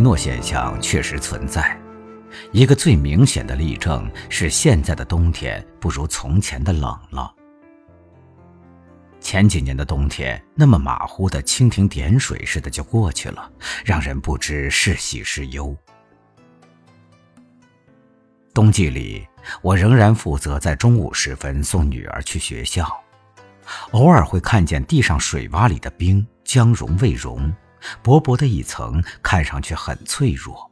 诺现象确实存在，一个最明显的例证是现在的冬天不如从前的冷了。前几年的冬天那么马虎的蜻蜓点水似的就过去了，让人不知是喜是忧。冬季里，我仍然负责在中午时分送女儿去学校，偶尔会看见地上水洼里的冰将融未融，薄薄的一层，看上去很脆弱，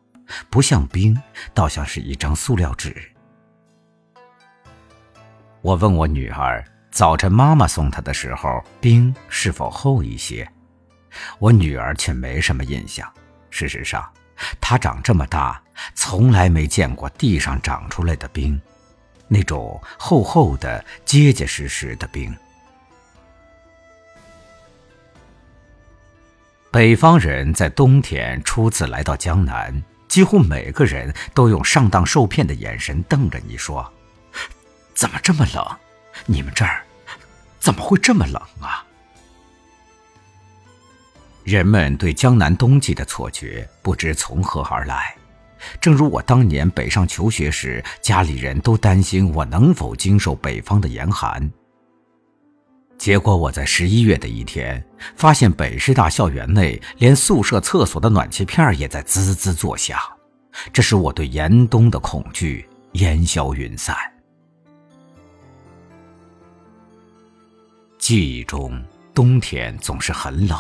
不像冰，倒像是一张塑料纸。我问我女儿。早晨，妈妈送她的时候，冰是否厚一些？我女儿却没什么印象。事实上，她长这么大，从来没见过地上长出来的冰，那种厚厚的、结结实实的冰。北方人在冬天初次来到江南，几乎每个人都用上当受骗的眼神瞪着你说：“怎么这么冷？你们这儿？”怎么会这么冷啊？人们对江南冬季的错觉不知从何而来，正如我当年北上求学时，家里人都担心我能否经受北方的严寒。结果我在十一月的一天，发现北师大校园内连宿舍厕所的暖气片也在滋滋作响，这使我对严冬的恐惧烟消云散。记忆中，冬天总是很冷，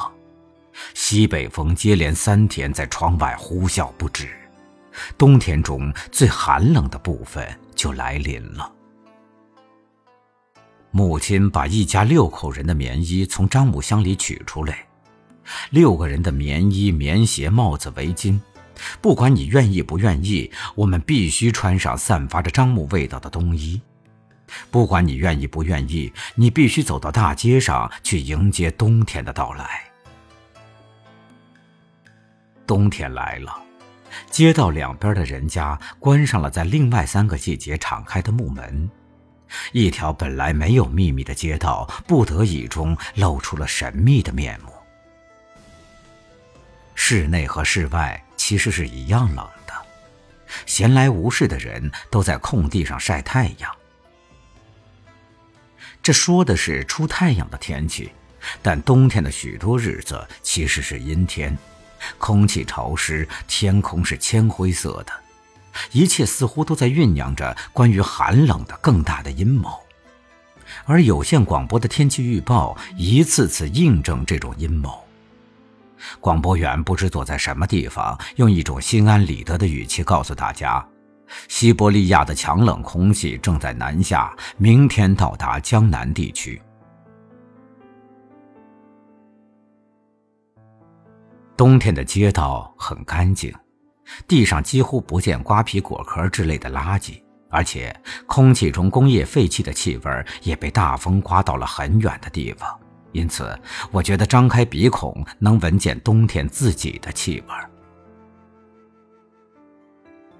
西北风接连三天在窗外呼啸不止，冬天中最寒冷的部分就来临了。母亲把一家六口人的棉衣从樟木箱里取出来，六个人的棉衣、棉鞋、帽子、围巾，不管你愿意不愿意，我们必须穿上散发着樟木味道的冬衣。不管你愿意不愿意，你必须走到大街上去迎接冬天的到来。冬天来了，街道两边的人家关上了在另外三个季节敞开的木门，一条本来没有秘密的街道，不得已中露出了神秘的面目。室内和室外其实是一样冷的，闲来无事的人都在空地上晒太阳。这说的是出太阳的天气，但冬天的许多日子其实是阴天，空气潮湿，天空是铅灰色的，一切似乎都在酝酿着关于寒冷的更大的阴谋，而有线广播的天气预报一次次印证这种阴谋。广播员不知躲在什么地方，用一种心安理得的语气告诉大家。西伯利亚的强冷空气正在南下，明天到达江南地区。冬天的街道很干净，地上几乎不见瓜皮、果壳之类的垃圾，而且空气中工业废气的气味也被大风刮到了很远的地方，因此我觉得张开鼻孔能闻见冬天自己的气味。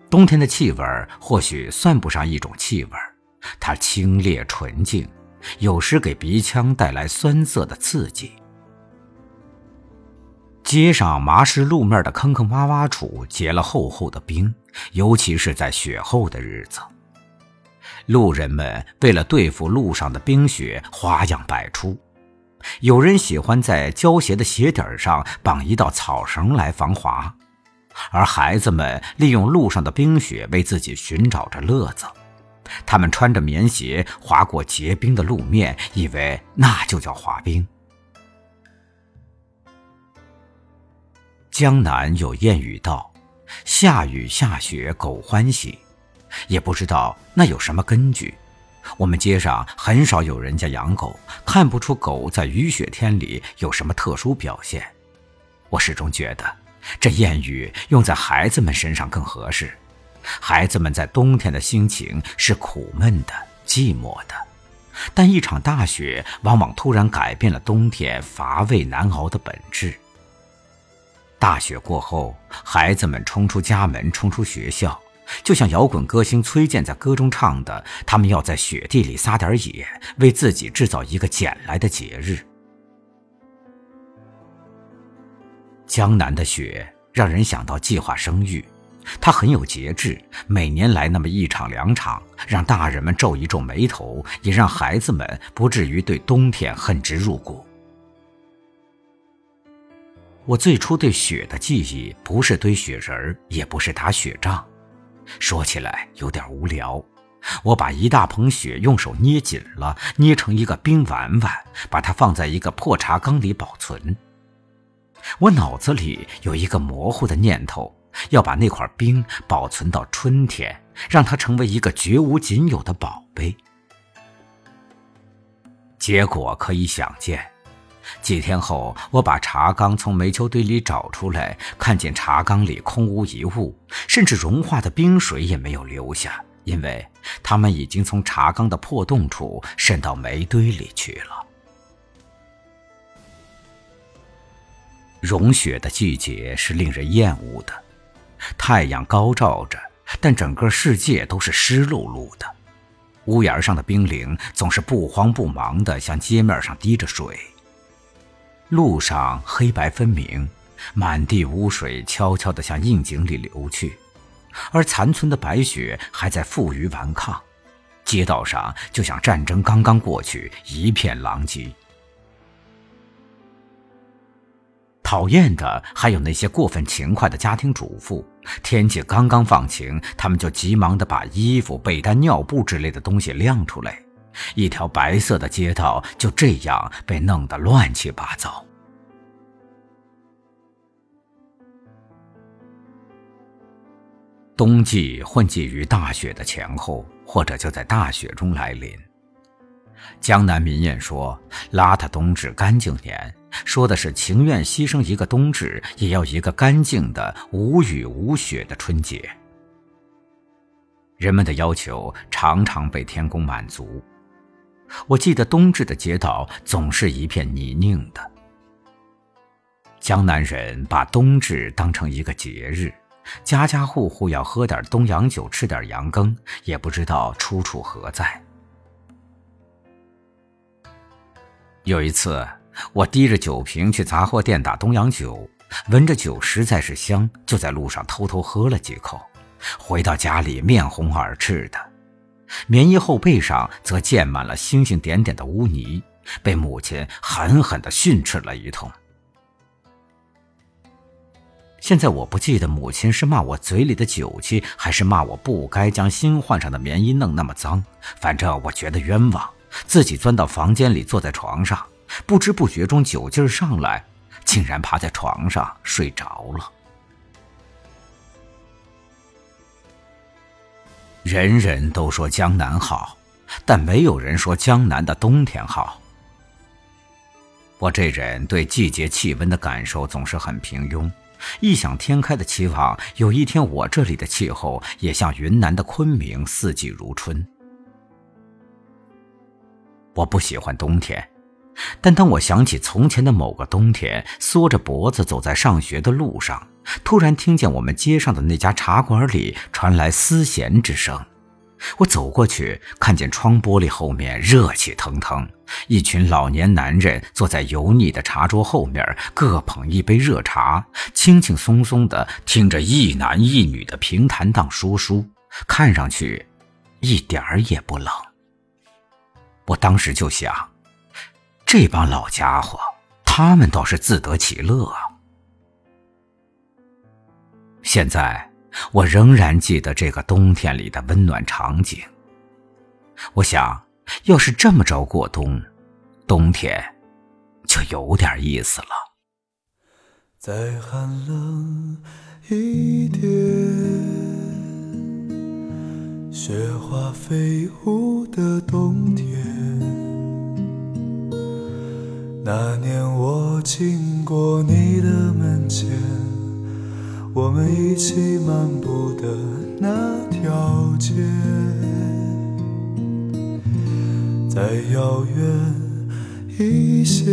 冬天的气味或许算不上一种气味，它清冽纯净，有时给鼻腔带来酸涩的刺激。街上麻石路面的坑坑洼洼处结了厚厚的冰，尤其是在雪后的日子，路人们为了对付路上的冰雪，花样百出。有人喜欢在胶鞋的鞋底上绑一道草绳来防滑。而孩子们利用路上的冰雪为自己寻找着乐子，他们穿着棉鞋滑过结冰的路面，以为那就叫滑冰。江南有谚语道：“下雨下雪狗欢喜。”也不知道那有什么根据。我们街上很少有人家养狗，看不出狗在雨雪天里有什么特殊表现。我始终觉得。这谚语用在孩子们身上更合适。孩子们在冬天的心情是苦闷的、寂寞的，但一场大雪往往突然改变了冬天乏味难熬的本质。大雪过后，孩子们冲出家门，冲出学校，就像摇滚歌星崔健在歌中唱的：“他们要在雪地里撒点野，为自己制造一个捡来的节日。”江南的雪让人想到计划生育。它很有节制，每年来那么一场两场，让大人们皱一皱眉头，也让孩子们不至于对冬天恨之入骨。我最初对雪的记忆，不是堆雪人儿，也不是打雪仗，说起来有点无聊。我把一大捧雪用手捏紧了，捏成一个冰丸丸，把它放在一个破茶缸里保存。我脑子里有一个模糊的念头。要把那块冰保存到春天，让它成为一个绝无仅有的宝贝。结果可以想见，几天后，我把茶缸从煤球堆里找出来，看见茶缸里空无一物，甚至融化的冰水也没有留下，因为它们已经从茶缸的破洞处渗到煤堆里去了。融雪的季节是令人厌恶的。太阳高照着，但整个世界都是湿漉漉的。屋檐上的冰凌总是不慌不忙地向街面上滴着水。路上黑白分明，满地污水悄悄地向窨井里流去，而残存的白雪还在负隅顽抗。街道上就像战争刚刚过去，一片狼藉。讨厌的还有那些过分勤快的家庭主妇，天气刚刚放晴，他们就急忙地把衣服、被单、尿布之类的东西晾出来，一条白色的街道就这样被弄得乱七八糟。冬季混迹于大雪的前后，或者就在大雪中来临。江南民谚说：“邋遢冬至，干净年。”说的是情愿牺牲一个冬至，也要一个干净的、无雨无雪的春节。人们的要求常常被天公满足。我记得冬至的街道总是一片泥泞的。江南人把冬至当成一个节日，家家户户要喝点冬阳酒，吃点羊羹，也不知道出处何在。有一次。我提着酒瓶去杂货店打东洋酒，闻着酒实在是香，就在路上偷偷喝了几口。回到家里，面红耳赤的，棉衣后背上则溅满了星星点点的污泥，被母亲狠狠地训斥了一通。现在我不记得母亲是骂我嘴里的酒气，还是骂我不该将新换上的棉衣弄那么脏。反正我觉得冤枉，自己钻到房间里，坐在床上。不知不觉中，酒劲儿上来，竟然趴在床上睡着了。人人都说江南好，但没有人说江南的冬天好。我这人对季节气温的感受总是很平庸，异想天开的期望有一天我这里的气候也像云南的昆明，四季如春。我不喜欢冬天。但当我想起从前的某个冬天，缩着脖子走在上学的路上，突然听见我们街上的那家茶馆里传来丝弦之声，我走过去，看见窗玻璃后面热气腾腾，一群老年男人坐在油腻的茶桌后面，各捧一杯热茶，轻轻松松地听着一男一女的平谈档说书，看上去一点儿也不冷。我当时就想。这帮老家伙，他们倒是自得其乐啊！现在我仍然记得这个冬天里的温暖场景。我想要是这么着过冬，冬天就有点意思了。再寒冷一点，雪花飞舞的冬天。那年我经过你的门前，我们一起漫步的那条街，再遥远一些，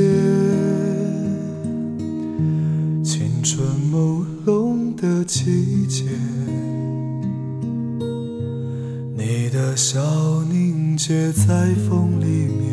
青春朦胧的季节，你的笑凝结在风里面。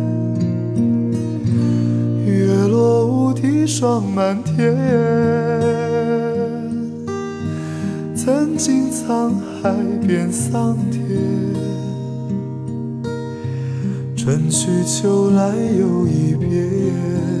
霜满天。曾经沧海变桑田，春去秋来又一遍。